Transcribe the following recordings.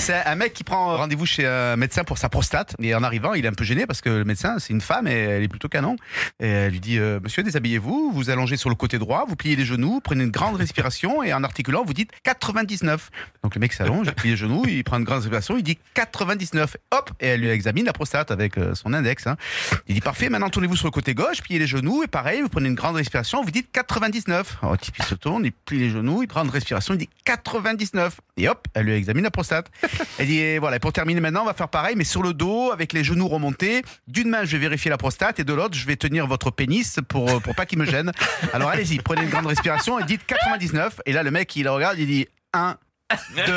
C'est un mec qui prend rendez-vous chez un médecin pour sa prostate. Et en arrivant, il est un peu gêné parce que le médecin, c'est une femme et elle est plutôt canon. Et elle lui dit euh, Monsieur, déshabillez-vous, vous allongez sur le côté droit, vous pliez les genoux, prenez une grande respiration et en articulant, vous dites 99. Donc le mec s'allonge, plie les genoux, il prend une grande respiration, il dit 99. Hop Et elle lui examine la prostate avec euh, son index. hein. Il dit Parfait, maintenant tournez-vous sur le côté gauche, pliez les genoux et pareil, vous prenez une grande respiration, vous dites 99. Alors, il se tourne, il plie les genoux, il prend une respiration, il dit 99. Et hop, elle lui examine la prostate. Elle dit et voilà, et pour terminer maintenant, on va faire pareil, mais sur le dos, avec les genoux remontés. D'une main, je vais vérifier la prostate, et de l'autre, je vais tenir votre pénis pour, euh, pour pas qu'il me gêne. Alors allez-y, prenez une grande respiration et dites 99. Et là, le mec, il regarde, il dit 1, 2, 3,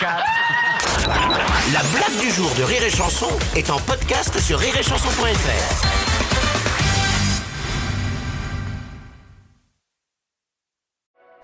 4. La blague du jour de Rire et Chanson est en podcast sur rireetchanson.fr.